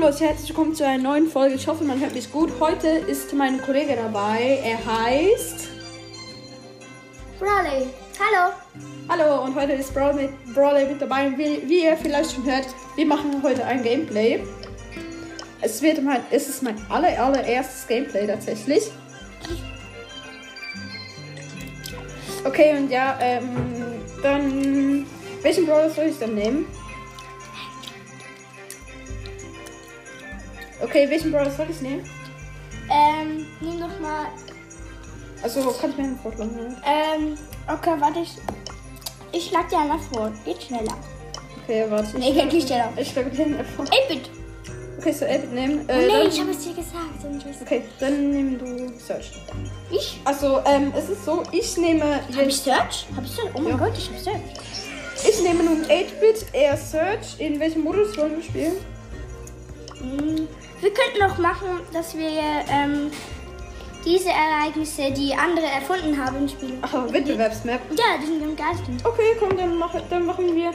Leute, herzlich willkommen zu einer neuen Folge. Ich hoffe, man hört mich gut. Heute ist mein Kollege dabei. Er heißt. Brawley. Hallo. Hallo, und heute ist Brawley mit, Brawley mit dabei. Wie, wie ihr vielleicht schon hört, wir machen heute ein Gameplay. Es, wird mein, es ist mein aller, allererstes Gameplay tatsächlich. Okay, und ja, ähm, dann. Welchen Brawler soll ich dann nehmen? Okay, welchen Brawler soll ich nehmen? Ähm, nimm doch mal. Also, kann ich mir einen vorschlagen? ne? Ähm, okay, warte, ich. Ich schlag dir einmal vor. Geht schneller. Okay, warte. Nee, geht nicht schneller. Ich schlage dir einen vor. 8-Bit. Okay, so Elbit nehmen. Oh, Äh, nee, dann, ich habe es dir gesagt. Und ich weiß okay, dann nimm du Search. Ich? Also, ähm, es ist so, ich nehme Hab ich. Search? Hab ich Search? Oh mein Ja. Gott, ich hab Search. Ich nehme nun 8-Bit, er Search. In welchem Modus wollen wir spielen? Hm. Wir könnten noch machen, dass wir ähm, diese Ereignisse, die andere erfunden haben, spielen. Ach, Wettbewerbsmap. Ja, die sind am geilsten. Okay, komm, dann, mach, dann machen wir.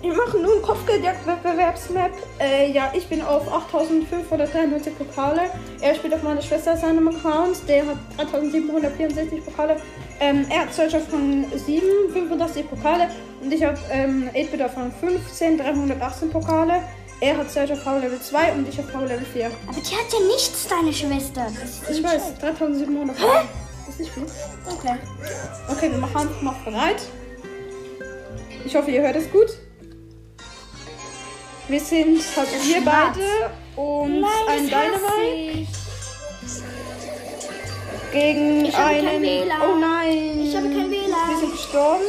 Wir machen nun Kopfgeldjagd-Wettbewerbsmap. Äh, ja, ich bin auf 8593 Pokale. Er spielt auf meine Schwester seinem Account. Der hat 3764 Pokale. Ähm, er hat Searcher von 7, 85 Pokale. Und ich habe ähm, 8-Bit von 15, 318 Pokale. Er hat Searcher Power Level 2 und ich habe Power Level 4. Aber die hat ja nichts, deine Schwester. Ich weiß, 3700 Pokale. Ist nicht viel. Okay. Okay, wir machen uns noch bereit. Ich hoffe, ihr hört es gut. Wir sind halt wir beide und Nein, ein Dynamite gegen Ich habe einen. WLAN. Oh nein! Ich habe kein WLAN. Wir sind gestorben.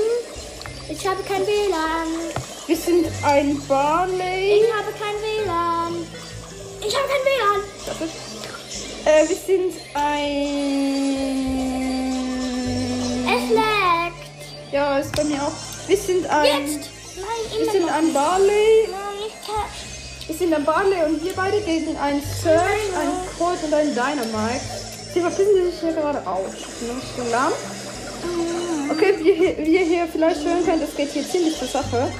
Ich habe kein WLAN. Wir sind ein Barley. Ich habe kein WLAN. Ich habe kein WLAN. Das ist- Äh, wir sind ein. Es leckt. Ja, ist bei mir auch. Wir sind ein. Jetzt. Nein, Wir sind ein Barley. Nein, ich kann. Wir sind ein Barley und wir beide gegen einen Search, einen Colt und einen Dynamite. Sie verpissen sich hier gerade aus. Ich bin noch so lahm. Okay, wie, hier- wie ihr hier vielleicht hören könnt, es geht hier ziemlich zur Sache.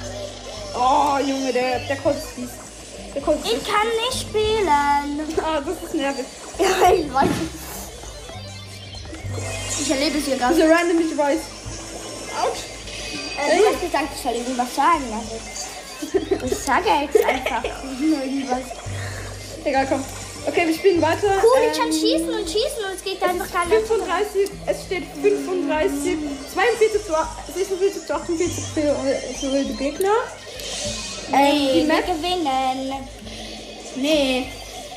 Oh, Junge, der, der fies. Der ist Ich kann nicht spielen. Ah, das ist nervig. Ja, ich weiß. Ich erlebe es hier gerade. Also random, ich weiß. Autsch. Äh, du hast gesagt, ich soll irgendwas sagen. Also, ich sage jetzt einfach irgendwas. Egal, komm. Okay, wir spielen weiter. Cool, ich Ähm, kann schießen und schießen und es geht einfach gar nicht. 35, es steht 35, 42 zu 46 zu 48 für, für die Gegner. Nee, die wir gewinnen. Nee.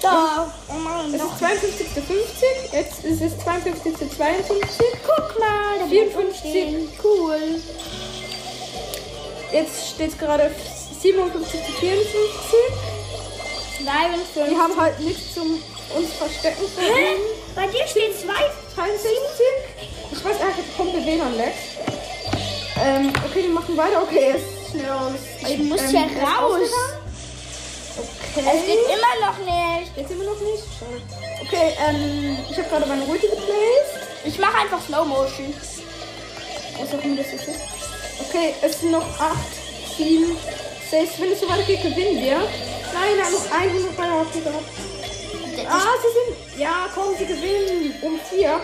Doch. Oh Mann, Es doch. ist 52 zu 50, jetzt ist es 52 zu 52. Guck mal, da 54. stehen. Cool. Jetzt steht es gerade 57 zu 54. 52. Wir haben halt nichts zum uns verstecken zu Hä? Bei dir stehen zwei. 63. Ich weiß gar nicht, kommt der WLAN lag. Ähm, okay, wir machen weiter. Okay, jetzt schnell aus. Ich muss ähm, hier er ist raus. Okay. Es geht immer noch nicht. Jetzt immer noch nicht. Schade. Okay, ähm, ich habe gerade meine Route geplaced. Ich mache einfach Slow Motion. Was auch immer das ist. Okay, es sind noch 8, 7, 6. Wenn es so weitergeht, gewinnen wir. Nein, er hat noch 100 bei Hockey gehabt. Ah, sie sind. Ja, komm, sie gewinnen. Um 4.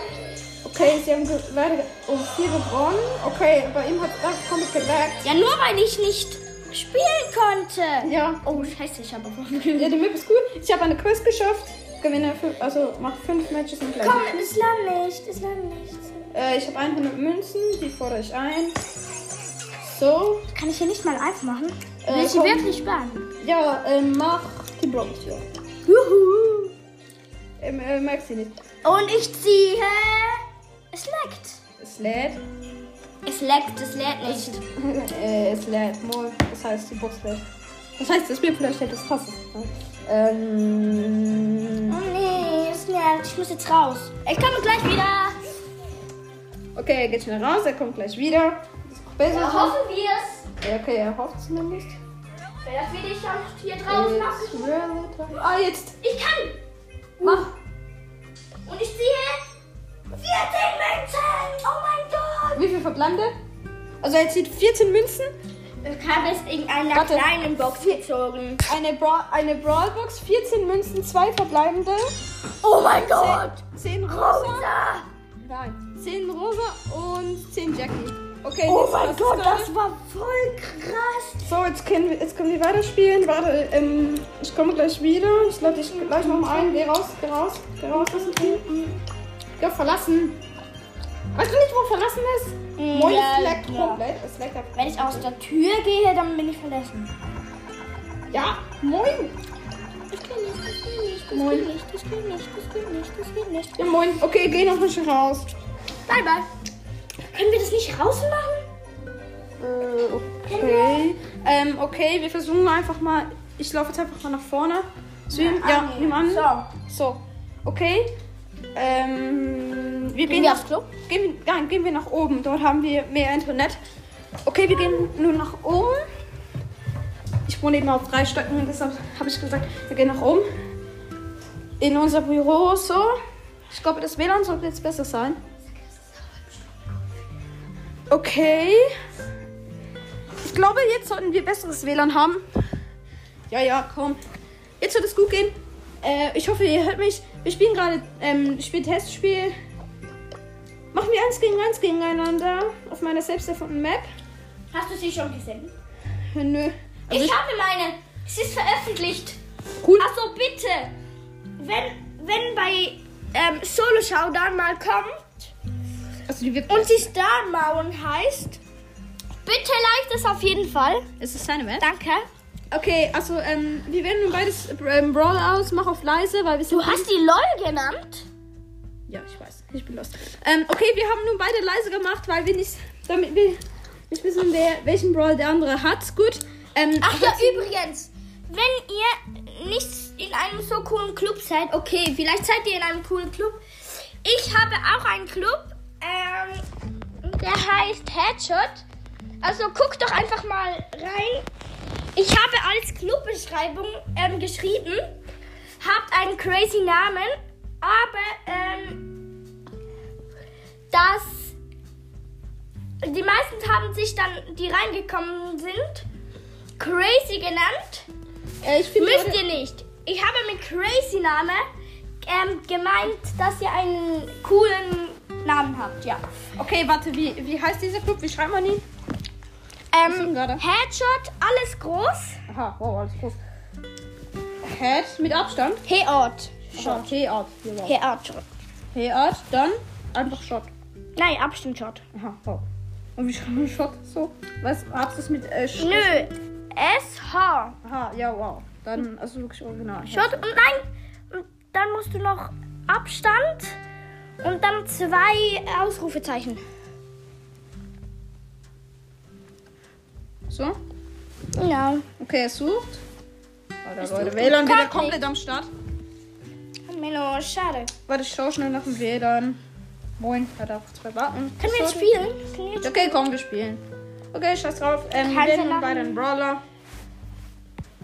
Okay, sie haben leider um 4 gewonnen. Okay, bei ihm hat es komplett gelaggt. Ja, nur weil ich nicht spielen konnte. Ja. Oh, scheiße, ich habe auf Ja, die Map ist cool. Ich habe eine Quest geschafft. Gewinne, fünf, also mach 5 Matches im gleichen. Komm, es lang nicht, es lang nicht. Äh, ich habe 100 Münzen, die fordere ich ein. So. Kann ich hier nicht mal live machen? Äh, ich komm. wirklich sparen? Ja, ähm, mach die Bronze. Juhu. Ähm, äh, merkst du nicht. Und ich ziehe. Es leckt. Es lädt. Es leckt, es lädt nicht. äh, es lädt. Moin. Das heißt, die Box lädt. Das heißt, das Spiel vielleicht hält das Tasse. Ähm. Oh nee, es leckt. Ich muss jetzt raus. Ich komme gleich wieder. Okay, er geht schnell raus, er kommt gleich wieder. Das ist besser. Ja, hoffen wir es. Ja, okay, er hofft zumindest. Vielleicht will ich ja hier draußen machen. Ah, jetzt. Ich kann. Mach. Und ich ziehe 14 Münzen. Oh mein Gott. Wie viel verbleibende? Also er zieht 14 Münzen. Ich habe es in einer Warte. kleinen Box gezogen. Eine, Bra eine Brawlbox, 14 Münzen, 2 verbleibende, Oh mein Gott! 10 rosa. Rosa! Nein, 10 rosa und 10 Jackie. Okay, Oh mein Gott, das war voll krass. So, jetzt können wir, jetzt können wir weiterspielen. Warte, ähm, ich komme gleich wieder. Ich lade dich gleich noch mal ein. Geh raus, geh raus, geh raus. Geh verlassen. Weißt du nicht, wo verlassen ist? Mm, Moin, ja, es leckt ja. komplett. Es leckt. Wenn ich aus der Tür gehe, dann bin ich verlassen. Ja, moin. Das geht nicht, das geht nicht, das Moin. geht nicht, das geht nicht, das geht nicht, das geht nicht. Ja, moin. Okay, geh noch ein bisschen raus. Bye, bye. Können wir das nicht rausmachen? Äh, okay. Ähm, okay, wir versuchen einfach mal. Ich laufe jetzt einfach mal nach vorne. So, ja, annehmen. nimm an. So. So, okay. Ähm, wir Gehen gehen, wir nach, aufs Klo? gehen, nein, gehen wir nach oben. Dort haben wir mehr Internet. Okay, wir gehen nun nach oben. Ich wohne eben auf drei Stöcken, deshalb habe ich gesagt, wir gehen nach oben. In unser Büro so. Ich glaube, das WLAN sollte jetzt besser sein. Okay. Ich glaube, jetzt sollten wir besseres WLAN haben. Ja, ja, komm. Jetzt wird es gut gehen. Äh, ich hoffe, ihr hört mich. Wir spielen gerade ähm, Spiel Testspiel. Machen wir eins gegen eins gegeneinander auf meiner selbst erfundenen Map. Hast du sie schon gesehen? Nö. Also ich habe meine. Es ist veröffentlicht. cool. Also bitte, wenn, wenn bei ähm, Solo Showdown mal kommt Also die und die Star Mauern heißt, bitte like das auf jeden Fall. Ist es seine Map? Danke. Okay, also ähm, wir wählen nun beides ähm, Brawl aus. Mach auf leise, weil wir sind. Du hast die LOL genannt? Ja, ich weiß. Ich bin lost. Ähm, okay, wir haben nun beide leise gemacht, weil wir nicht, damit wir nicht wissen, wer, welchen Brawl der andere hat. Gut. Ähm, Ach ja, übrigens, wenn ihr nicht in einem so coolen Club seid, okay, vielleicht seid ihr in einem coolen Club. Ich habe auch einen Club, der heißt Headshot. Also guckt doch einfach mal rein. Ich habe als Clubbeschreibung ähm, geschrieben, habt einen crazy Namen, aber ähm, das die meisten haben sich dann, die reingekommen sind, crazy genannt. äh, ich. Müsst ihr nicht. Ich habe mit crazy Name ähm, gemeint, dass ihr einen coolen Namen habt, ja. Okay, warte, wie, wie heißt dieser Club? Wie schreibt man ihn? Ähm? Headshot, alles groß. Aha, wow, alles groß. Head mit Abstand. Heort. Shot. War. Heort. T-Art, dann einfach Shot. Nein, Abstand Shot. Aha, wow. Und wie schreibt man Shot so? Was, hast du es mit äh, Sch- Nö. S-H. Aha, ja, wow. Dann, also wirklich original. Shot und nein. Dann musst du noch Abstand und dann zwei Ausrufezeichen. So? Ja. Okay, es sucht. Alter, Leute, sucht WLAN wieder komplett nicht. am Start. Menno, schade. Warte, ich schau schnell nach dem WLAN. Moin, da darf zwei warten. Können wir jetzt spielen? Okay, komm, wir spielen. Okay, scheiß drauf. Ähm, wir machen? bei den Brawler.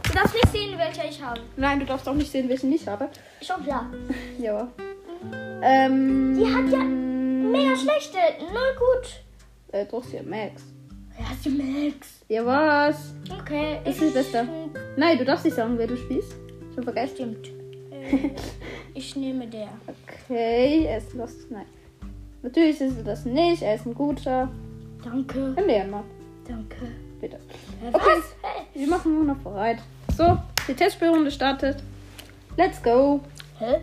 Du darfst nicht sehen, welcher ich habe. Nein, du darfst auch nicht sehen, welchen ich habe. Schon klar. Ja. Ähm. Die hat ja mega schlechte. Null gut. Äh, doch, sie hat Max. Ja, die Max. Ja, was? Okay. Das ist das Beste. Nein, du darfst nicht sagen, wer du spielst. Schon vergessen. Stimmt. Ich nehme der. Okay, er ist lost. Nein. Natürlich ist er das nicht. Er ist ein guter. Danke. Ein Lehrmann. Danke. Bitte. Äh, Okay. Wir machen nur noch bereit. So, die Testspielrunde startet. Let's go. Hä?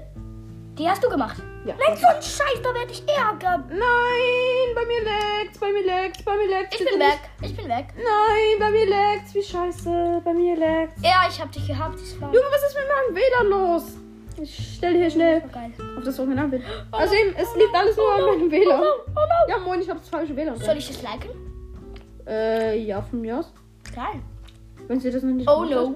Die hast du gemacht? Ja. Nein, so ein Scheiß, da werde ich ärgern. Nein, bei mir leckt's, bei mir leckt's, bei mir leckt's. Ich bin weg. Ich bin weg. Nein, bei mir leckt's. Wie scheiße. Bei mir leckt's. Ja, ich hab dich gehabt. Das war Junge, was ist mit meinem WLAN los? Ich stelle hier schnell geil. auf das Originalbild. Also eben, es liegt alles nur an meinem WLAN. Oh. Ja, moin, ich habe das falsche WLAN. Soll ich das liken? Äh, ja, von mir aus. Geil. Wenn sie das noch nicht Oh no.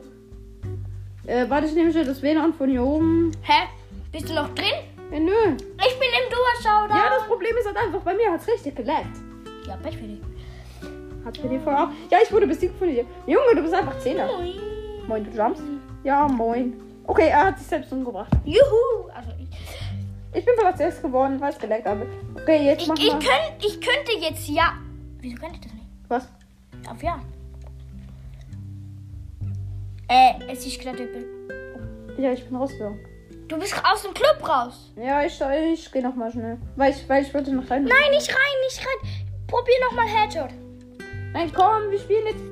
Äh, warte, ich nehme schnell das WLAN von hier oben. Hä? Bist du noch drin? Ja, nö. Ich bin im Duo-Showdown. Ja, das Problem ist halt einfach, bei mir hat's richtig geleckt. Ja, Pech für dich. Hat's bei dir vorher auch? Ja, ich wurde besiegt von dir. Junge, du bist einfach Zehner. Moin. Moin, du jumpst? Ja, moin. Okay, er hat sich selbst umgebracht. Juhu. Also ich, Ich bin Platz 6 geworden, weil es geleckt habe. Okay, jetzt ich, machen ich, wir... könnt, ich könnte jetzt ja. Wieso könnte ich das nicht? Was? Auf ja. Äh, es ist gerade übel. Ja, ich bin rausgegangen. Du bist aus dem Club raus. Ja, ich, ich gehe nochmal schnell. Weil ich, weil ich wollte noch rein. Nein, nicht rein, nicht rein. Probier nochmal Headshot. Nein, komm, wir spielen jetzt.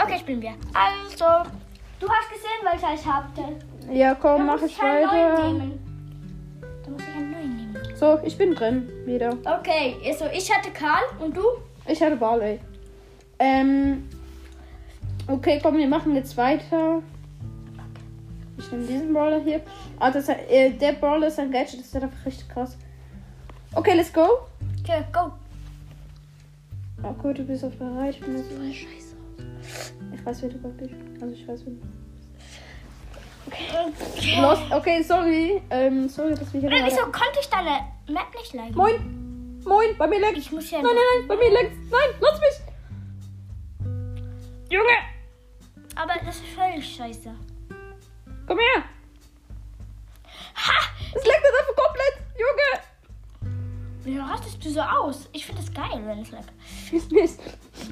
Okay, spielen wir. Also, du hast gesehen, welcher ich hatte. Ja, komm, Da mach ich einen neuen weiter. nehmen. Da muss ich einen neuen nehmen. So, ich bin drin. Wieder. Okay, also ich hatte Karl und du? Ich hatte Barley. Ähm. Okay, komm, wir machen jetzt weiter. Ich nehme diesen Brawler hier. Ah, das, äh, der Brawler ist ein Gadget, das ist einfach richtig krass. Okay, let's go. Okay, go. Oh gut, du bist auf bereit. Ich bin jetzt Scheiße. Ich weiß, wer du bist. Also ich weiß, wer du Okay. Lost. Okay, sorry. Ähm, sorry, dass wir hier Oder gerade- wieso konnte ich deine Map nicht liken? Moin! Moin, bei mir leckt. Ich muss ja Nein, nein, nein, bei mir leckt. Nein, lass mich! Junge! Aber das ist völlig scheiße. Komm her! Ha! Es leckt jetzt einfach komplett! Junge! Wie rastest du so aus? Ich finde es geil, wenn es leckt. Mist, Mist.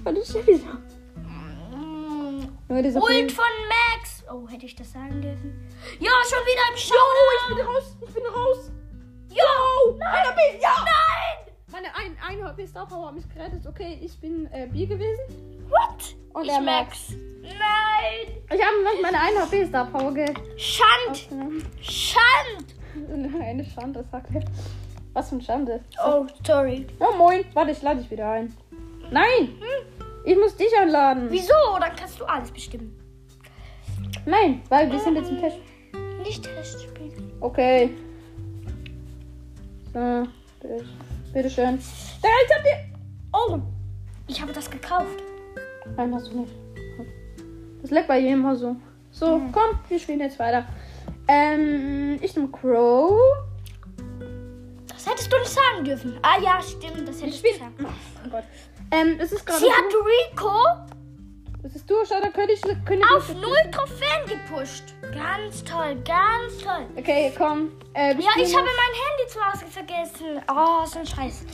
Warte, ich wieder. Mm. Dieser Ult von Max. Oh, hätte ich das sagen dürfen? Ja, schon wieder im Jo, ich bin raus! Ich bin raus! Jo! Nein! Einer! Ja! Nein! Meine ein, HP Star Power hat mich gerettet. Okay, ich bin äh, B gewesen. What? Und ich er Max. Nein! Ich habe noch meine eine HP Star Power ge Schand! Schand! Eine Schande, sagt er. Was für eine Schande. Oh, sorry. Oh, moin. Warte, ich lade dich wieder ein. Nein! Ich muss dich einladen. Wieso? Dann kannst du alles bestimmen. Nein, weil wir sind jetzt im Test. Nicht Testspiel. Okay. So, bitte, bitteschön. Da, ich hab dir. Oh! Ich habe das gekauft. Nein, hast du nicht. Das leckt bei jedem mal so. So, komm, wir spielen jetzt weiter. Ähm, ich nehme Crow. Das hättest du nicht sagen dürfen. Ah ja, stimmt. Das Ich hättest du spiele. sagen. Oh Gott. Ähm, es ist gerade. Sie hat Rico Es ist durch, oder ich. Könnte auf null Trophäen gepusht. Ganz toll, ganz toll. Okay, komm. Äh, Ja, ich habe mein Handy zu Hause vergessen. Oh, so ein Scheiß.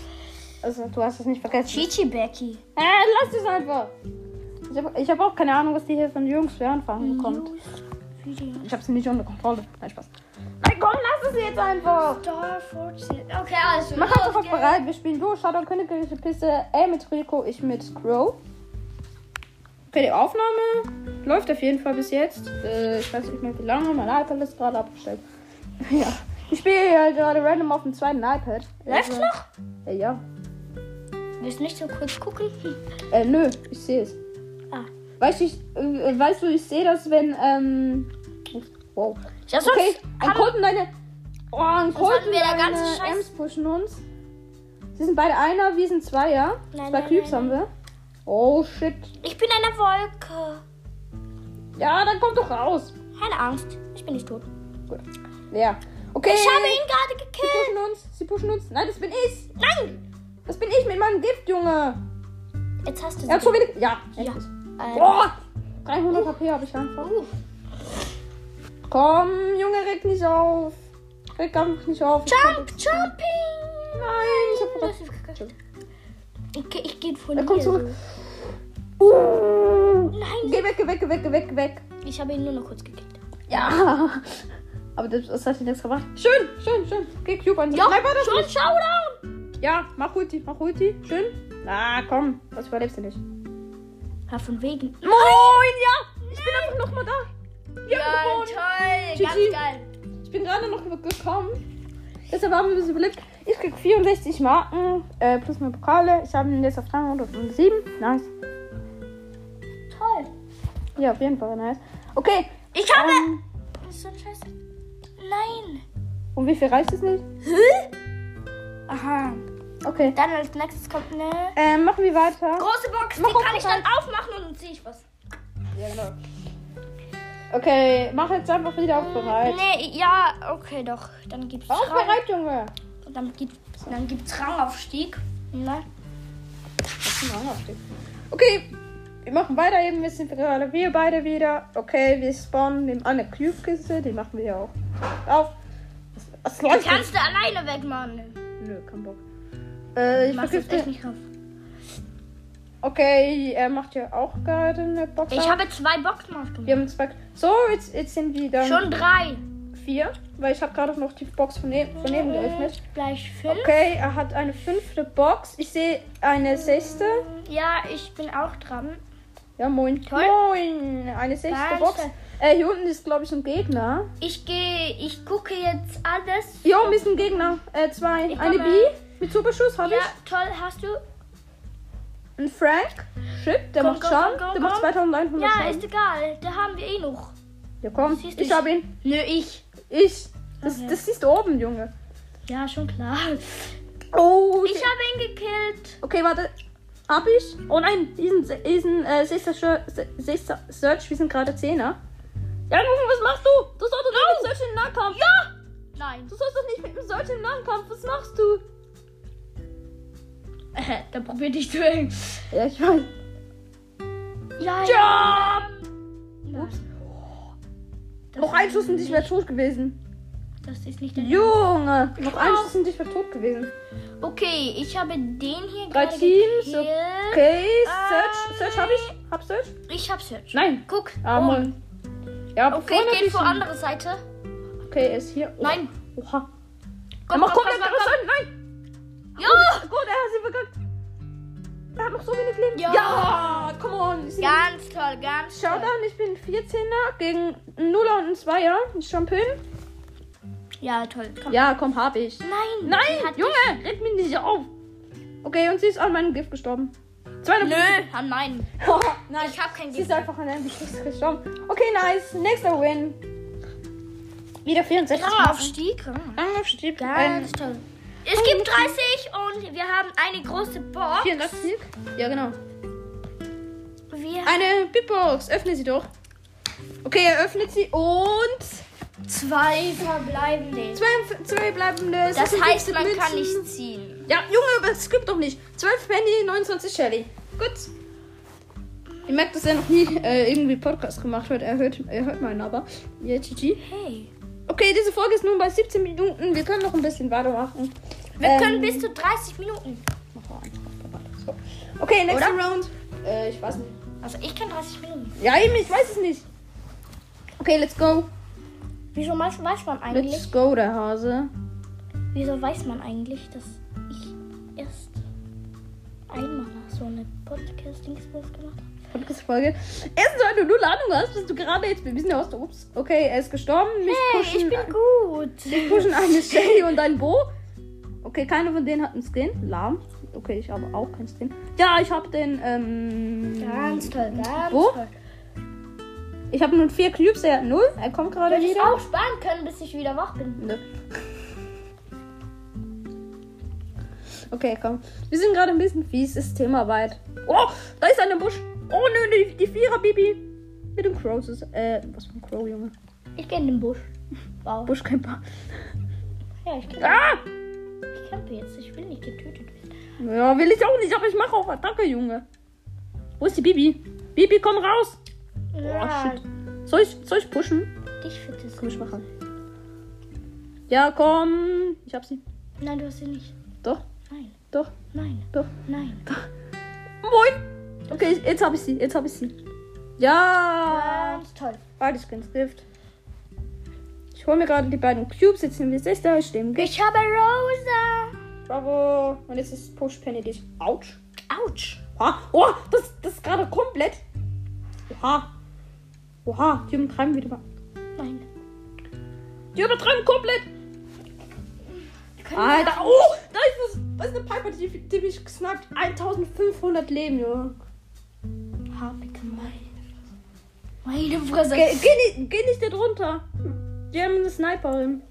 Also, du hast es nicht vergessen. Chichi Becky. Äh, lass es einfach. Ich habe ich hab auch keine Ahnung, was die hier von Jungs für Anfragen bekommt. Ich habe sie nicht unter Kontrolle. Nein, Spaß. Nein, komm, lass es jetzt einfach. Star Fortune. Okay, also. Mach einfach bereit. Wir spielen durch. Shadow königliche Piste. Er mit Rico, ich mit Crow. Okay, die Aufnahme läuft auf jeden Fall bis jetzt. Äh, ich weiß nicht mehr wie lange. Mein iPad ist gerade abgestellt. ja. Ich spiele ja gerade random auf dem zweiten iPad. Läuft's Also, noch? Äh, ja. Willst du nicht so kurz gucken? Äh, nö, ich sehe es. Ah. Weißt du, ich, äh, weißt du, ich sehe das, wenn, ähm. Wow. Ja, sonst Okay, ein Colt und eine. Oh, ein Colt und wir da eine ganze Scheiß- Ems pushen uns. Sie sind beide einer, wir sind zwei, ja? Nein, zwei nein, haben wir. Oh, shit. Ich bin eine Wolke. Ja, dann kommt doch raus. Keine Angst. Ich bin nicht tot. Gut. Ja. Okay. Ich habe ihn gerade Sie gekillt. pushen uns. Sie pushen uns. Nein, das bin ich. Nein! Das bin ich mit meinem Gift, Junge. Jetzt hast du Er hat schon wieder. Ja. Ja. Äh, Boah. 300 HP habe ich einfach. uh, Komm, Junge, reg nicht auf. Reg einfach nicht auf. Jump, Jumping! Nein, ich hab Das ist gekackt. Okay, ich gehe von Er hier. kommt zurück. Uh. Nein. Geh weg, geh weg, geh weg, geh weg, geh weg. Ich habe ihn nur noch kurz gekickt. Ja. Aber das, das hat ihn nichts gemacht. Schön, schön, schön. Geh Cube an. Ja, Nein, schon nicht. Showdown! Ja, mach Ulti, mach Ulti. Schön. Na, komm. Das überlebst du nicht. Ja, von wegen. Moin, ja. Ich bin einfach noch mal da. Ja, gewonnen. toll. Ganz geil. Ich bin gerade noch gekommen. Deshalb haben wir bisschen überlebt. Ich krieg 64 Marken äh, plus meine Pokale. Ich habe ihn jetzt auf 307. Nice. Toll. Ja, auf jeden Fall nice. Okay. Ich habe. Ähm, Was ist so ein Scheiß? Nein. und wie viel reicht es nicht? Hä? Aha. Okay. Dann als nächstes kommt eine Ähm, machen wir weiter. große Box. Mach Die kann ich dann aufmachen und dann ziehe ich was. Ja, genau. Okay, mach jetzt einfach wieder auf bereit. Nee, ja, okay, doch. Dann gibt's Auf Rang. bereit, Junge. Dann gibt's, dann gibt's Rangaufstieg. Ne? Das ist ein Aufstieg. Okay, wir machen weiter eben. Wir sind gerade wir beide wieder. Okay, wir spawnen neben einer Cube-Kiste. Die machen wir ja auch auf. Was, was Die kannst du alleine wegmachen. Nö, kein Bock. Äh, ich du echt nicht drauf. Okay, er macht ja auch gerade eine Box. Ich auf. habe zwei Boxen aufgemacht. Wir haben zwei. So, jetzt, jetzt sind wir dann Schon drei. vier, weil ich habe gerade noch die Box von, neben, von neben geöffnet. Gleich fünf. Okay, er hat eine fünfte Box. Ich sehe eine sechste. Ja, ich bin auch dran. Ja, moin. Toll. Moin. Eine sechste Ganz Box. Äh, hier unten ist, glaube ich, ein Gegner. Ich gehe, ich gucke jetzt alles. Hier oben ist ein Gegner. Äh, zwei. Ich Eine komme. B mit Superschuss habe Ja, ich. toll, hast du? Ein Frank. Chip, der Komm, macht komm, Schaden. komm, der macht komm. 2100 Ja, Schaden. ist egal. Da haben wir eh noch. Ja, komm. Ich ich- habe ihn. Nö, ich. Ich. Das, Okay. das siehst du oben, Junge. Ja, schon klar. Oh, Ich habe ihn gekillt. Okay, warte. Hab ich? Oh nein, diesen, diesen äh, Sister Search, wir sind gerade Zehner. Ja, Junge, was machst du? Du sollst doch nicht mit Search im Nahkampf. Ja! Nein. Du sollst doch nicht mit dem Search im Nahkampf. Was machst du? da probier dich zu hängen. Ja, ich weiß. Ja, Ja! Ups. das Noch ein ist Schuss und ich wäre tot gewesen. Das ist nicht der. Junge! Noch ein auch. Schuss und ich tot gewesen. Okay, ich habe den hier Drei Teams, gekillt. Okay, Ah. Search. Search hab ich? Hab Search? Ich hab Search. Nein. Guck. Ah, oh. Ja, Okay, geht vor andere Seite. Okay, er ist hier. Oh. Nein. Oha. Er Komm, macht komm, komm, komm, an. Nein! Ja! Gut, er hat sie verkackt. Er hat noch so wenig Leben. Ja. ja come on. Sie- Ganz toll, ganz Schau toll. dann, ich bin 14er gegen ein Nuller und ein Zweier. Ich. Ja, toll. Komm. Ja, komm, hab ich. Nein. Nein, Junge, red mich nicht auf. Okay, und sie ist an meinem Gift gestorben. Zweiter Nö, ah, nein. Nein, Ich hab kein sie Gift. ist einfach an einem Gift gestorben. Okay, nice. Nächster Win. Wieder 64. Ah, Aufstieg. Ah, Aufstieg. Ganz Ähm, toll. Es gibt 30 und wir haben eine große Box. 84. Ja, genau. Wir Eine Big Box. Öffne sie doch. Okay, er öffnet sie und zwei verbleibende. zwei, zwei bleibende. Das heißt, man kann Münzen. nicht ziehen. Ja, Junge, das gibt doch nicht. 12 Penny, 29 Shelly. Gut. Ihr merkt, dass er noch nie äh, irgendwie Podcast gemacht hat. Er hört, er hört meinen aber. Ja, GG. Hey. Okay, diese Folge ist nun bei 17 Minuten. Wir können noch ein bisschen weitermachen. Wir Ähm, können bis zu 30 Minuten. Okay, next Oder? round. Äh, ich weiß nicht. Also ich kann 30 Minuten. Ja, eben, ich weiß es nicht. Okay, let's go. Wieso weiß, weiß man eigentlich? Let's go, der Hase. Wieso weiß man eigentlich, dass ich erst einmal so eine Podcast-Dingsbums gemacht habe? Podcast-Folge. Erstens, weil du null Ahnung hast, bist du gerade jetzt. Wir wissen ja aus der Ups. Okay, er ist gestorben. Mich Hey, pushen, ich bin gut. mich pushen eine Shelly und ein Bo. Okay, keiner von denen hat einen Skin. Lahm. Okay, ich habe auch keinen Skin. Ja, ich habe den. Ähm, Ganz toll, ganz Wo? toll. Ich habe nur vier Cubes, er hat null. Er kommt gerade Hätte ich wieder. auch sparen können, bis ich wieder wach bin. Nö. Okay, komm. Wir sind gerade ein bisschen fies, ist Thema weit. Oh, da ist eine Busch. Oh nö, die, die Vierer Bibi. Mit dem Crow. Äh, was für ein Crow, Junge. Ich gehe in den Busch. Wow. Buschcamper. Ja, ich campe. Ah! Ich campe jetzt. Ich will nicht getötet werden. Ja, will ich auch nicht, aber ich mache auf Attacke, Junge. Wo ist die Bibi? Bibi, komm raus. Oh, shit. Soll ich, soll ich pushen? Dich für das. Komm, ich mache. Ja, komm. Ich hab sie. Nein, du hast sie nicht. Doch, Nein, doch, nein, doch. nein. Moin. Okay, jetzt hab ich sie. Jetzt hab ich sie. Ja. Ganz toll. Beide Skins Gift. Ich hole mir gerade die beiden Cubes. Jetzt sind wir Sister. Ich stehe. Ich habe Rosa. Bravo. Und jetzt ist Push Penny dich. Autsch. Autsch. Oh, das, das ist gerade komplett. Oha. Oha. Die übertreiben wieder mal. Nein. Die übertreiben komplett. Alter. Oh, da ist, das, da ist eine Piper, die, die mich gesniped. 1500 Leben, Junge. Habe gemein. Meine Fresse. Geh, geh, nicht, geh nicht da drunter. Die haben eine Sniperin.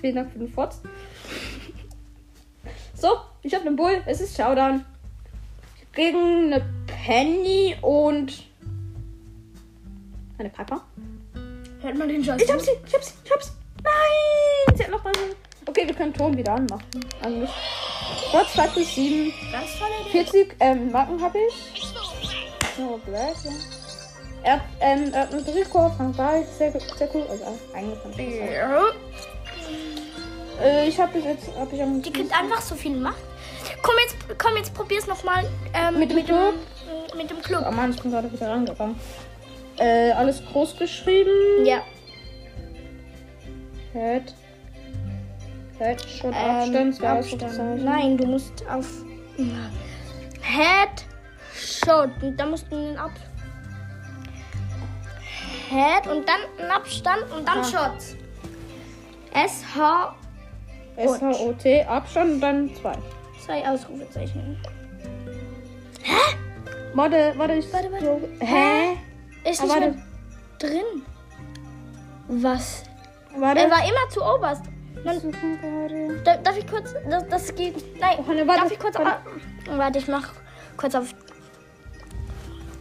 Vielen Dank für den Fotz. So, ich habe einen Bull. Es ist Showdown. Gegen eine Penny und eine Piper. Hört man den Scheiß? Ich hab sie, ich hab sie, ich hab sie. Nein, sie hat noch was. Okay, wir können Ton wieder anmachen. Eigentlich. Gott, 2 plus 7. Ganz tolle Idee. 40 ähm, Marken habe ich. So, Black, ja. Er hat, ähm, er einen Briefkorb von Ball. Sehr, sehr cool. Also, eigentlich kann ich das. Ja. Äh, ich habe jetzt, hab ich am. Die kriegt einfach so viel Macht. komm jetzt, komm jetzt, probier's nochmal. Ähm, Mit dem Club? Mit dem Club. Oh Mann, ich bin gerade wieder rangegangen. Äh, alles groß geschrieben. Ja. Head. Headshot, Ähm, Abstand, zwei Abstand. Ausrufezeichen. Nein, du musst auf Head Shot. Und da musst du einen Ab. Head und dann einen Abstand und dann Ah. Shots. S H S-H-O-T, Abstand und dann zwei. zwei Ausrufezeichen. Warte, warte, ich. Warte, warte. Hä? Ist nicht mehr drin. Was? Warte. Er war immer zu oberst. Man, da, darf ich kurz. Das, das geht. Nein. Warte, darf ich kurz. warte. Warte, warte ich mach kurz auf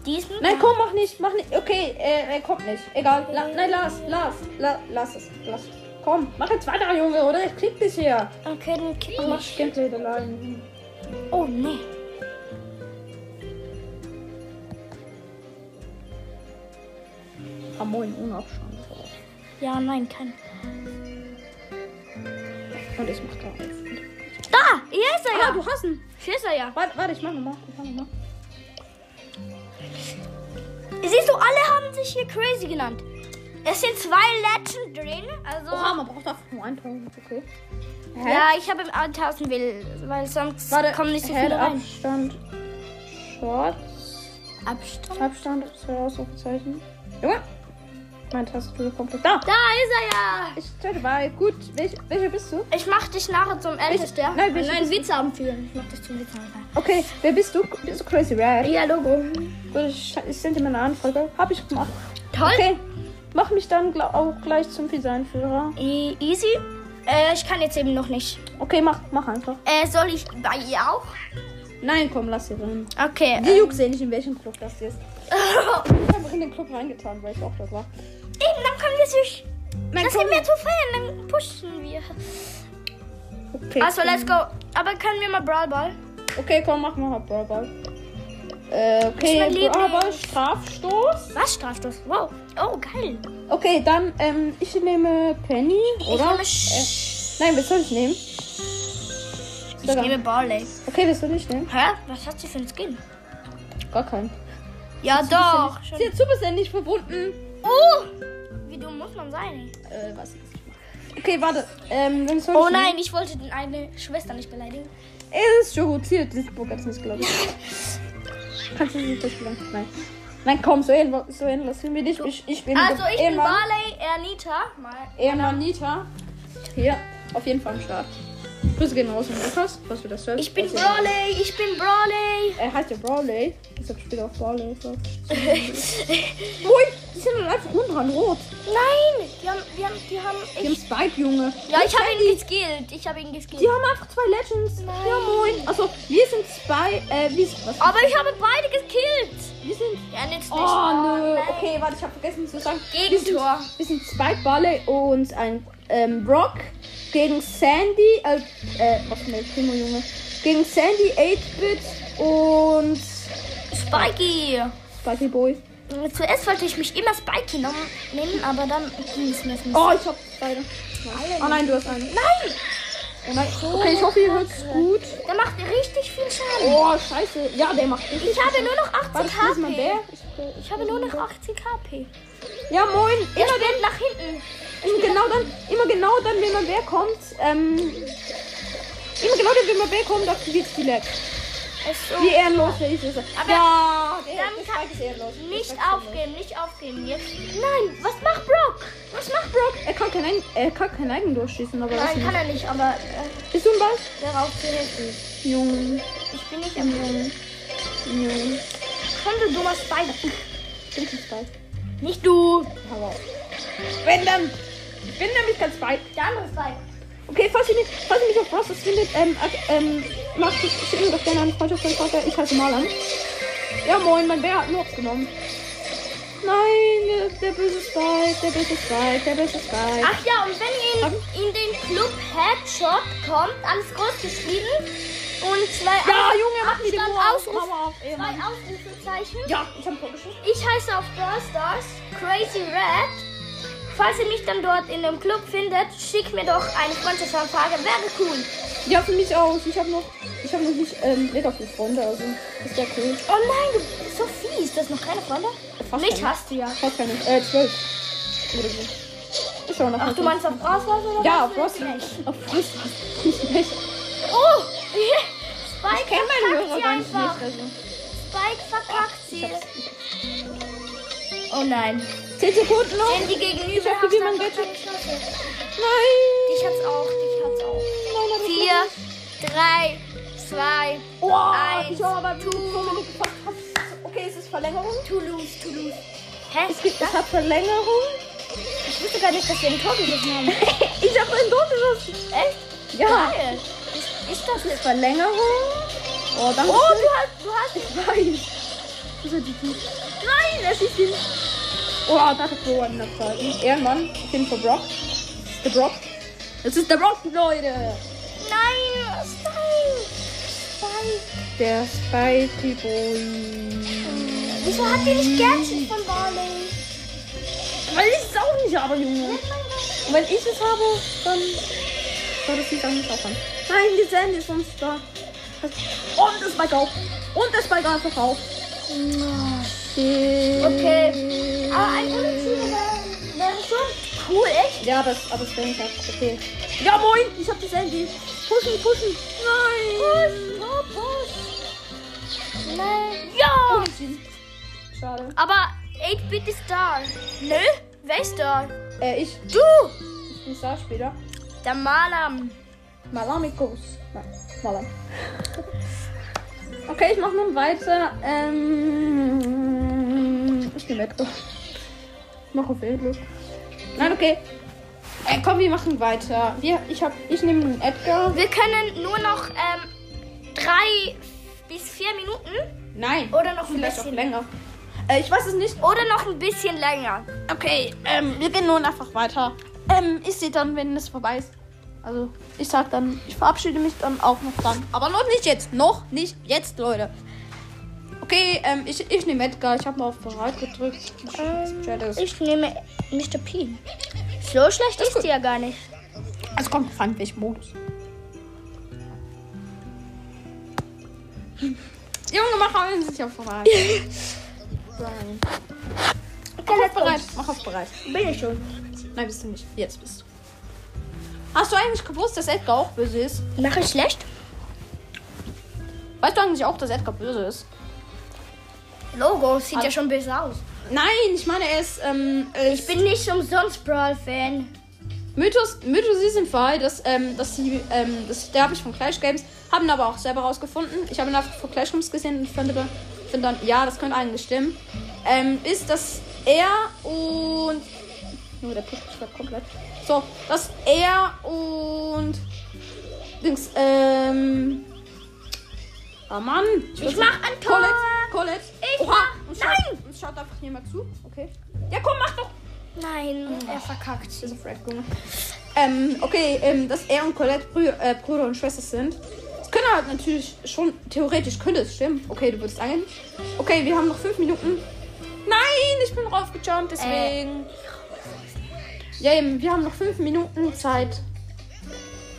diesen. Nein, komm, mach nicht, mach nicht. Okay, äh, er kommt nicht. Egal. La nein, lass, lass, la lass es, lass es. Komm, mach jetzt weiter, Junge, oder? Ich klick dich hier. Okay, dann Mach ich. Gameplay allein. Oh, nee. Moin, ohne Abstand. Ja, nein, kein. Und ich mach da auf. Da! Hier ist er Ah, ja! du hast ihn. Hier ist er ja. Warte, warte, ich mach nochmal. Ich mach nochmal. Siehst du, alle haben sich hier crazy genannt. Es sind zwei Legend drin, also. Oha, man braucht dafür nur 1000, okay. Hä? Ja, ich habe 1000 will, weil sonst Warte, kommen nicht so viele rein. Abstand, Shorts, Abstand. Abstand, zwei Ausrufezeichen. Junge, meine Tastatur kommt da. Da ist er ja! Ich stehe dabei. Gut, welch, welcher bist du? Ich mach dich nachher zum Ältesten. nein, welche nein? Witze anführen. Ich mach dich zum Witze anführen. Okay, wer bist du? Bist du Crazy Red? Ja, Logo. Gut, ich, ich sende dir meine Anfrage. Hab ich gemacht. Toll. Okay, mach mich dann auch gleich zum Designführer. E easy. Äh, ich kann jetzt eben noch nicht. Okay, mach, mach einfach. Äh, soll ich bei ihr auch? Nein, komm, lass sie rein. Okay. Die juckt sehen nicht, in welchem Club das ist. Ich habe in den Club reingetan, weil ich auch dort war. Eben, dann können wir sich. Nein, Das komm. sind wir zu feiern, dann pushen wir. Okay, Also, komm. let's go. Aber können wir mal Brawl Ball? Okay, komm, mach mal Brawl Ball. Äh, okay, mein Brawl Ball. Strafstoß. Was Strafstoß? Wow. Oh, geil. Okay, dann, ähm, ich nehme Penny, oder? nehme äh, nein, was soll ich nehmen? Ich nehme Barley. Okay, was soll ich nehmen? Hä? Was hat sie für ein Skin? Gar keinen. Ja, doch. Sie hat Supercell nicht verbunden. Oh! Wie dumm muss man sein? Äh, was ist Okay, warte. Ähm, Oh nein, ich wollte den eine Schwester nicht beleidigen. Es ist schon gut. Sie hat das Bock jetzt nicht, ich. Kannst du sie nicht spielen? Nein. Nein, komm, so hin, so hin lassen wir dich. Ich, ich bin Also, ich bin Ehrenmann. Barley, Ernita. Mal. Ehrenmann Nita. Hier, auf jeden Fall am Start. Grüße gehen raus an Lukas, was du das hörst. Ich bin Brawley, ich bin Brawley. Er heißt ja Brawley. Deshalb spielt er auch Brawley. So. Ui, die sind dann einfach unten rot. Nein, die haben, die haben, die haben. Die haben Ich, Spike, Junge. ja, ich habe ihn geskillt. Ich habe ihn Die geskillt. haben einfach zwei Legends. Ja, moin. Also, wir sind Spike. Äh, wir sind. Was? Aber ich habe beide gekillt. wir sind. Ja, nützt nicht. Oh, nö. nein. Okay, warte, ich habe vergessen zu sagen. Wir sind, Gegentor. wir sind Spike, Barley und ein ähm, Brock gegen Sandy. Äh, äh was Primo, Junge? Gegen Sandy, 8-Bit und Spikey. Spikey Boy. Zuerst wollte ich mich immer Spikey nennen, aber dann ging es mir nicht. Oh, ich hab beide. Oh nein, du hast einen. Nein! Oh nein. Okay, ich hoffe, ihr hört's gut. Der macht richtig viel Schaden. Oh, scheiße. Ja, der macht richtig. Ich habe nur noch 80 Warte, ich lese mal HP. wer. Ich, Ich habe nur noch 80 HP. Ja, moin. Er Immer spielt nach hinten. Immer genau dann, immer genau dann, wenn man wer kommt, ähm, immer genau dann, wenn man wer kommt, aktiviert die Lag. Ist so. Wie ehrenlos der ist. Aber ja, der, dann kann- ist ehrenlos. Nicht ist aufgeben, nicht aufgeben. Jetzt. Nein, was macht Brock? Was macht Brock? Er kann kein, er kann kein Eigen durchschießen, aber was Nein, kann er nicht, aber äh, Bist du ein Ball? darauf zu helfen. Junge, Ich bin nicht am Jungen. Junge. Komm, du dummer Spider. Ich bin Spike. Nicht du. Hau auf. Wenn dann. Ich bin nämlich kein Spike. Der andere Spike. Okay, falls ihr, mich, falls ihr mich auf Browsers findet, ähm, ähm, macht es, schickt mir doch gerne eine Freundschaftsanfrage. Ich heiße Marlan. Ja, moin, mein Bär hat nur genommen. Nein, der, der böse Spike, der böse Spike, der böse Spike. Ach ja, und wenn ihr in, in den Club Headshot kommt, alles groß geschrieben und zwei Ja, Junge, mach mir auf. Ausruf, auf, ey, zwei. Ausrufezeichen. Ja, ich hab vorgeschrieben. Ich heiße auf Brawl Stars Crazy Red. Falls ihr mich dann dort in dem Club findet, schickt mir doch eine Freundschaftsanfrage. Wäre cool. Ja, für mich auch. Ich habe noch, ich habe noch nicht ähm, mega viele Freunde, also ist ja cool. Oh nein, du bist so fies. Du hast noch keine Freunde? Fast Mich keine. hast du ja. Fast keine. Äh, zwölf. Oder so. Ist auch noch Ach, du meinst auf Browser oder Ja, was? auf. Nicht. Auf Ross. Nicht schlecht. Oh! Spike Ich kenne meine verkackt Hörer sie gar nicht. Also. Spike verkackt Ich sie. Oh nein. 10 Sekunden noch. Denn die gegenüber hab haben einfach Gadget- keine Chance. Nein. Dich hat's auch, dich hat's auch. Nein, Vier, drei, zwei, Oh, eins. ich habe aber gefasst. Okay, es ist Verlängerung. Toulouse, Toulouse. Hä? Es, gibt, es hat Verlängerung. Ich wusste gar nicht, dass wir ein Tor geschossen haben. Ich habe ein Tor geschossen. Echt? Ja. Geil. Ist, ist das jetzt? Verlängerung. Oh, danke. Oh, du hast, du hast. Ich weiß. Nein, er schießt ihn. Oh, danke für einen Abschalten. Ehrenmann. Ich bin für Brock. Der Brock. Das ist der Brock, Leute. Nein, Spike. Spike. Der Spikey Boy. Wieso hat die nicht Gadget von Barley? Weil ich es auch nicht habe, Junge. Und wenn ich es habe, dann soll das nicht eigentlich auch haben. Nein, die Sandy ist sonst da. Und das Spike auch. Und das Spike einfach auch. Okay. Aber ein Unentschieden wäre schon cool, echt? Ja, das, aber das wäre nicht okay. Ja, moin, ich hab die Sandy. Pushen, pushen. Nein. Push, oh, push. Nein. Ja! Unentschieden. Schade. Aber 8-Bit ist da. Nö? Wer ist da? Äh, ich, Du! ich bin Starspieler. Der Malam. Malamikos. Nein, Malam. Okay, ich mach nun weiter. Ähm, ich nehme Edgar. Ich mach auf Edgar. Nein, okay. Äh, komm, wir machen weiter. Wir, ich hab, ich nehme einen Edgar. Wir können nur noch ähm, drei bis vier Minuten Nein. oder noch ein Vielleicht auch bisschen länger. Äh, ich weiß es nicht. oder noch ein bisschen länger. Okay, ähm, wir gehen nun einfach weiter. Ähm, ich sehe dann, wenn es vorbei ist. Also, ich sag dann, ich verabschiede mich dann auch noch dann. Aber noch nicht jetzt. Noch nicht jetzt, Leute. Okay, ähm, ich, ich nehme Edgar. Ich habe mal auf bereit gedrückt. Ähm, ist- ich nehme Mr. P. So schlecht ist, gut. die ja gar nicht. Also kommt drauf an, welchen Modus. Junge, mach auf sich auf bereit. Nein. Mach auf bereit. Mach auf bereit. Bin ich schon. Nein, bist du nicht. Jetzt bist du. Hast du eigentlich gewusst, dass Edgar auch böse ist? Mache ich schlecht? Weißt du eigentlich auch, dass Edgar böse ist? Logo sieht Ah. ja schon besser aus. Nein, ich meine, er ist, ähm, äh, Ich bin nicht umsonst Brawl-Fan. Mythos, Mythos ist im Fall, dass, ähm, dass sie, ähm, das, der habe ich von Clash Games, haben aber auch selber rausgefunden. Ich habe ihn einfach von Clash Games gesehen und finde, dann- finde dann, ja, das könnte eigentlich stimmen. Ähm, ist, dass er und, nur der mich grad komplett. So, dass er und, Dings, ähm, oh Mann. Ich mach ein Tor. Colette, Colette. Oha, mach- und schaut, Nein. Und schaut einfach niemand zu. Okay. Ja, komm, mach doch. Nein, er verkackt. Das ist Junge. Ähm, okay, ähm, dass er und Colette Brü äh, Bruder und Schwester sind. Das könnte halt natürlich schon, theoretisch könnte es stimmen. Okay, du würdest angehen. Okay, wir haben noch fünf Minuten. Nein, ich bin raufgejumpt, deswegen. Ja, eben, wir haben noch fünf Minuten Zeit.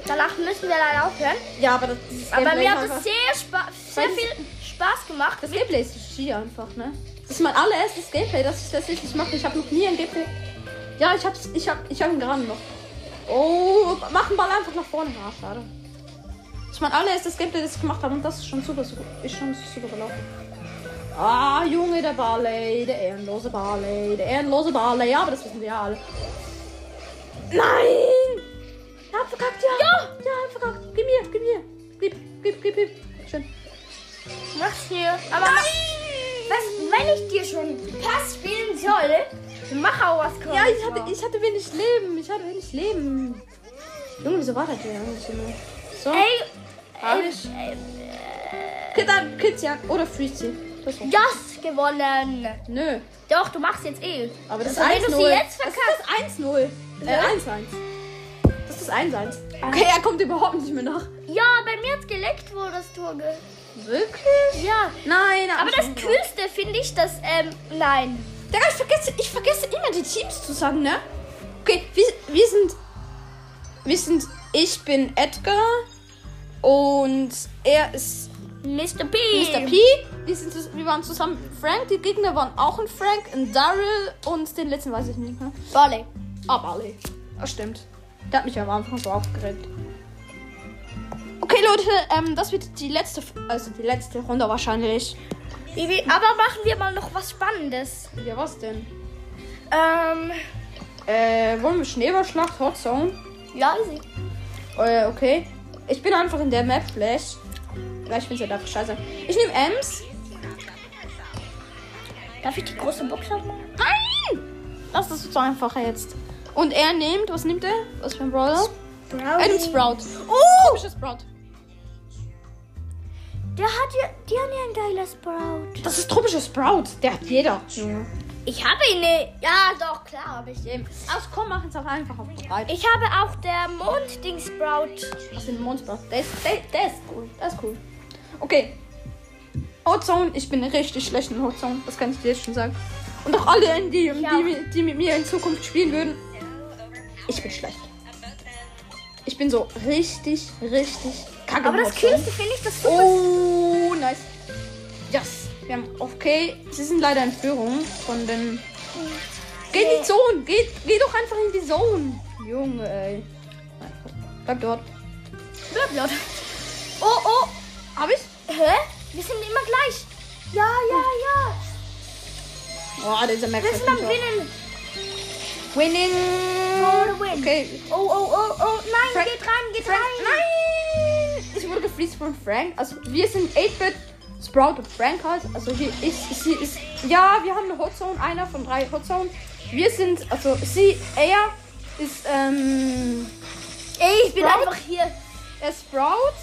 Danach müssen wir leider aufhören. Ja, aber das, dieses Aber mir ist hat es sehr, spa sehr viel Spaß gemacht. Das Gameplay ist schier einfach, ne? Das ist mein allererstes Gameplay, das ich tatsächlich mache. Ich habe noch nie ein Gameplay. Ja, ich hab's, ich hab, ich hab ihn gerade noch. Oh, mach den Ball einfach nach vorne. Ah, schade. Das ist mein allererstes Gameplay, das ich gemacht habe und das ist schon super, super ist schon super gelaufen. Ah, Junge, der Barley, der ehrenlose Barley, der ehrenlose Barley. Ja, aber das wissen wir ja alle. Nein! Er hat verkackt, ja. Ja, ja, hat verkackt. Gib mir, gib mir. Gib, gib, gib, gib. Schön. Mach's hier. Aber mach, was, wenn ich dir schon Pass spielen soll, dann mach auch was Ja, ich hatte, ich hatte wenig Leben. Ich hatte wenig Leben. Junge, wieso war das hier eigentlich immer? So. Ey, Hab ey, ich. ey, dann Kids ja. Oder Freeze sie. Das das gewonnen. Nö. Doch, du machst jetzt eh. Aber das, Also, ist wenn 1-0. du sie jetzt das ist das 1-0. Äh, Ja? 1-1. Das ist das 1-1. Okay, er kommt überhaupt nicht mehr nach. Ja, bei mir hat's geleckt, wo das Tor ge... Wirklich? Ja. Nein, Aber das Coolste finde ich, dass, ähm, nein. Digga, ich vergesse, ich vergesse immer die Teams zu sagen, ne? Okay, wir, wir sind. Wir sind. Ich bin Edgar. Und er ist Mr. P. Mr. P. Wir, sind, wir waren zusammen mit Frank. Die Gegner waren auch ein Frank, ein Daryl und den letzten weiß ich nicht mehr. Barley. Ah, Barley. Das stimmt. Der hat mich am Anfang so aufgeregt. Okay, Leute, ähm, das wird die letzte, also die letzte Runde wahrscheinlich. Aber machen wir mal noch was Spannendes. Ja, was denn? Ähm, Äh, wollen wir Schneeballschlacht Hot Zone? ja, easy. Äh, okay. Ich bin einfach in der Map Flash. Weil ich finde es halt einfach scheiße. Ich nehme Ems. Darf ich die große Box aufmachen? Nein! Das ist so einfach jetzt. Und er nimmt, was nimmt er? Was für ein Brawler? Er nimmt Sprout. Oh! Komisches Sprout. Der hat ja, die haben ja ein geiler Sprout. Das ist tropischer Sprout. Der hat jeder. Junge. Ich habe ihn nicht. Ja, doch, klar habe ich ihn. Aus komm, mach jetzt auch einfach auf bereit. Ich habe auch der Mondding Sprout. Was sind Monster? Der ist, der, der ist cool. Der ist cool. Okay. Hotzone, ich bin richtig schlecht in Hotzone. Das kann ich dir jetzt schon sagen. Und auch alle, die, die, die, die mit mir in Zukunft spielen würden. Ich bin schlecht. Ich bin so richtig, richtig kacke. Aber das. Coolste finde ich, das Oh, nice. Yes. Wir haben, okay, sie sind leider in Führung von den. Geh in die Zone. Geh, geh doch einfach in die Zone. Junge, ey. Bleib dort. Blatt, blatt. Oh, oh. Hab ich? Hä? Wir sind immer gleich. Ja, ja, ja. Oh, dieser Max. Wir sind am Winnen. Winning. For the win. Okay. Oh, oh, oh, oh. Nein, Frank- geht rein, geht Frank. rein. Nein! Gefreezed von Frank. Also, wir sind 8-Bit, Sprout und Frank halt. Also, hier ist, sie ist. Ja, wir haben eine Hotzone, einer von drei Hotzonen. Wir sind, also, sie, er ist, ähm. Ey, ich bin Sprout? einfach hier. Er ist Sprout.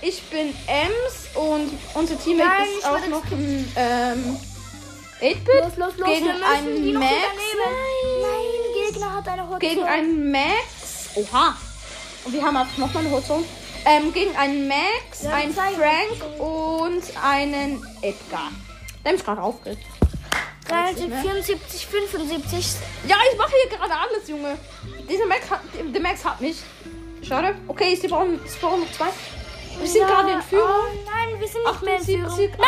Ich bin Ems und unser Teammate Nein, ist auch noch ein, ähm. 8-Bit. Los, los, los. Gegen einen Max. Nein, Gegner hat eine Hotzone. gegen einen Max. Oha. Und wir haben auch nochmal eine Hotzone. Ähm, gegen einen Max, Ja, einen Frank und einen Edgar. Der mich gerade aufgeregt. 73, ne? 74, 75. Ja, ich mache hier gerade alles, Junge. Dieser Max hat, der Max hat mich. Schade. Okay, sie brauchen, sie brauchen noch zwei. Wir sind Ja, gerade in Führung. Oh, nein, wir sind nicht mehr in 78, Führung. 80.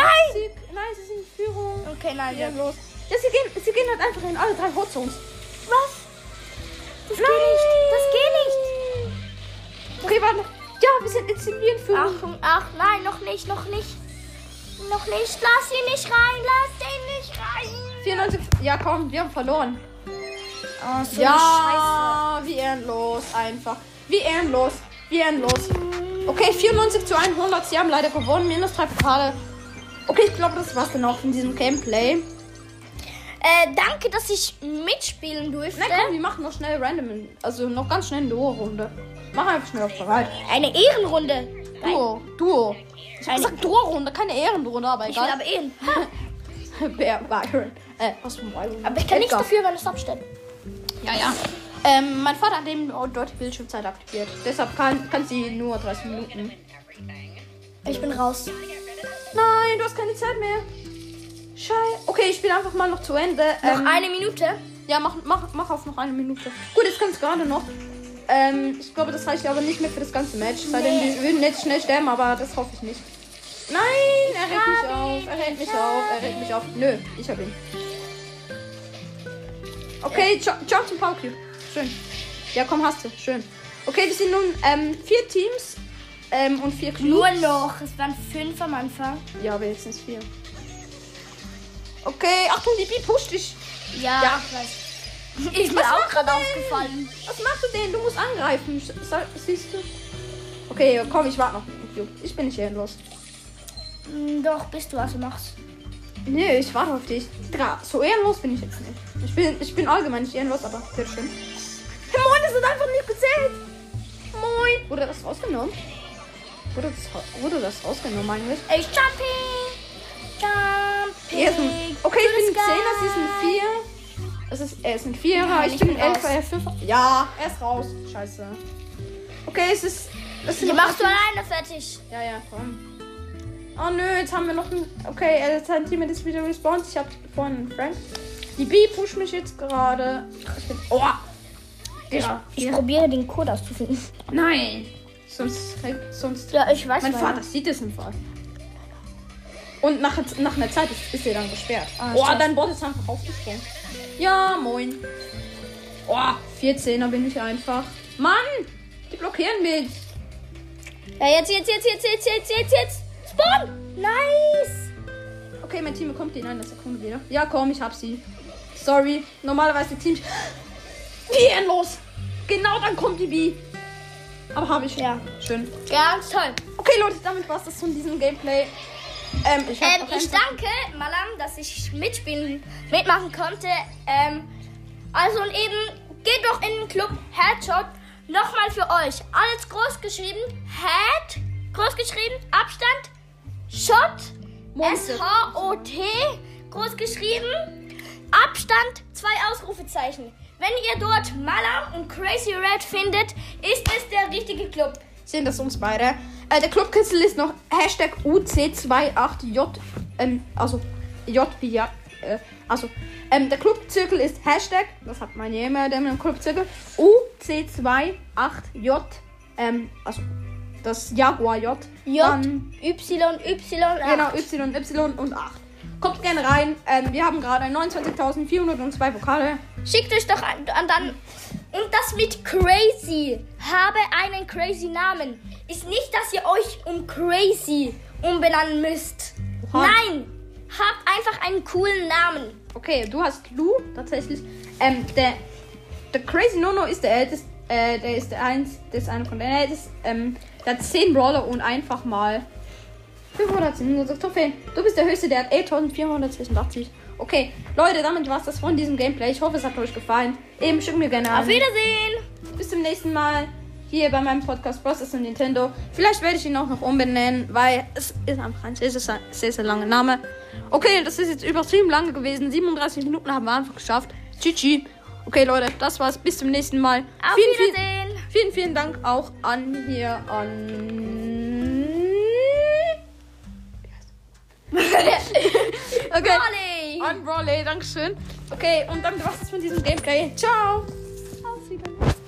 Nein, sie sind in Führung. Okay, nein, Ja, wir los. Ja, sie gehen, sie gehen halt einfach in alle drei Hotzones. Was? Das geht nicht. Das geht nicht. Okay, warte. Ja, wir sind jetzt sind wir in Führung. Achtung, ach, nein, noch nicht, noch nicht. Noch nicht. Lass ihn nicht rein, lass ihn nicht rein. 94. Ja, komm, wir haben verloren. Oh, so ja, wie ehrenlos einfach. Wie ehrenlos. Wie ehrenlos. Okay, 94 zu 100. Sie haben leider gewonnen. Minus drei Pokale. Okay, ich glaube, das war's dann auch von diesem Gameplay. Äh, danke, dass ich mitspielen durfte. Na komm, wir machen noch schnell random. Also noch ganz schnell eine Duo-Runde. Mach einfach schnell auf bereit. Eine Ehrenrunde. Duo. Duo. Ich hab Eine- gesagt Duo-Runde, keine Ehrenrunde, aber Ich will egal. aber Ehren. Wer Byron? Äh, was von Byron? Aber ich kann nichts dafür, wenn es abstellt. Ja, ja. Ähm, mein Vater hat eben dort die Bildschirmzeit aktiviert. Deshalb kann, kann sie nur 30 Minuten. Ich bin raus. Nein, du hast keine Zeit mehr. Scheiße. Okay, ich spiele einfach mal noch zu Ende. Noch Ähm, eine Minute. Ja, mach, mach, mach auf noch eine Minute. Gut, jetzt kannst gerade noch. Ähm, ich glaube, das reicht aber nicht mehr für das ganze Match. Sei denn, Nee. wir würden jetzt schnell sterben, aber das hoffe ich nicht. Nein, er hält mich auf. Er hält mich auf. Er hält mich auf. Nö, ich hab ihn. Okay, jump, jump zum Power Cube. Schön. Ja, komm, hast du. Schön. Okay, wir sind nun ähm, vier Teams ähm, und vier Cubes. Nur noch. Es waren fünf am Anfang. Ja, aber jetzt sind es vier. Okay, Achtung, die Bi pusht dich. Ja, Ja. ich weiß. Ich bin Was auch machst gerade du aufgefallen. Was machst du denn? Du musst angreifen. Siehst du? Okay, komm, ich warte noch. Ich bin nicht ehrenlos. Hm, Doch, bist du, also mach's. Nee, ich warte auf dich. Digga, so ehrenlos bin ich jetzt nicht. Ich bin, ich bin allgemein nicht ehrenlos, aber sehr schön. Hey, moin, das hat einfach nicht gezählt. Moin. Wurde das rausgenommen? Wurde das, wurde das rausgenommen eigentlich? Ey, Jumping! Jumping! Okay, ich bin ein 10er, sie ist ein 4. Es ist, er ist ein 4er, Nein, ich, ich bin ein. 11er, er 5 Ja, er ist raus. Scheiße. Okay, es ist. Es Die machst du alleine fertig. Ja, ja, komm. Oh nö, jetzt haben wir noch ein. Okay, sein Team ist wieder respawned. Ich hab vorhin einen Frank. Die B pusht mich jetzt gerade. Ich bin. Oh! Digga. Ich probiere den Code auszufinden. Nein! Sonst, sonst. Ja, ich weiß Mein mal. Vater sieht es im Fall. Und nach, nach einer Zeit ist, ist er dann gesperrt. Ah, oh, dein Bot ist einfach aufgesprungen. Ja, moin. Oh, 14er bin ich einfach. Mann, die blockieren mich. Ja, jetzt, jetzt, jetzt, jetzt, jetzt, jetzt, jetzt, jetzt. Spawn! Nice! Okay, mein Team bekommt die in einer Sekunde wieder. Ja, komm, ich hab sie. Sorry. Normalerweise Team. Wie endlos. Genau, dann kommt die B. Aber habe ich. Ja. Schön. Ganz toll. Okay, Leute, damit war's das von diesem Gameplay. Ähm, ich, Ähm, ich danke Malam, dass ich mitspielen, mitmachen konnte. Ähm, also und eben, geht doch in den Club Headshot. Nochmal für euch. Alles groß geschrieben. Head, groß geschrieben. Abstand. Shot. S-H-O-T, groß geschrieben. Abstand, zwei Ausrufezeichen. Wenn ihr dort Malam und Crazy Red findet, ist es der richtige Club. Sind das uns beide. Äh, der Clubkitzel ist noch Hashtag UC28J. Ähm, also J wie ja. Äh, also, ähm, der Clubzirkel ist Hashtag, das hat man ja immer, der Clubzirkel, UC28J. Ähm, also das Jaguar J. J, Dann, Y, Y, genau, Y, Y und 8. Kommt gerne rein. Ähm, wir haben gerade 29.402 Vokale. Schickt euch doch an, an dann. Und das mit Crazy. Habe einen crazy Namen. Ist nicht, dass ihr euch um Crazy umbenennen müsst. Oha. Nein. Habt einfach einen coolen Namen. Okay, du hast Lou tatsächlich. Ähm, der, der Crazy Nono ist der älteste. Äh, der ist der eins, der ist einer von den ältesten. Ähm, der hat 10 Brawler und einfach mal 500 Trophäen. Du bist der höchste, der hat 1486. Okay, Leute, damit war's das von diesem Gameplay. Ich hoffe, es hat euch gefallen. Eben schickt mir gerne Auf an. Wiedersehen. Bis zum nächsten Mal hier bei meinem Podcast Process und Nintendo. Vielleicht werde ich ihn auch noch umbenennen, weil es ist einfach ein sehr, sehr, sehr, langer Name. Okay, das ist jetzt übertrieben lange gewesen. 37 Minuten haben wir einfach geschafft. GG. Okay, Leute, das war's. Bis zum nächsten Mal. Auf vielen, vielen, Wiedersehen. vielen, vielen Dank auch an hier an. Okay. Olli. An Brawley, Dankeschön. Okay, und damit war's von diesem Gameplay. Ciao. Auf Wiedersehen.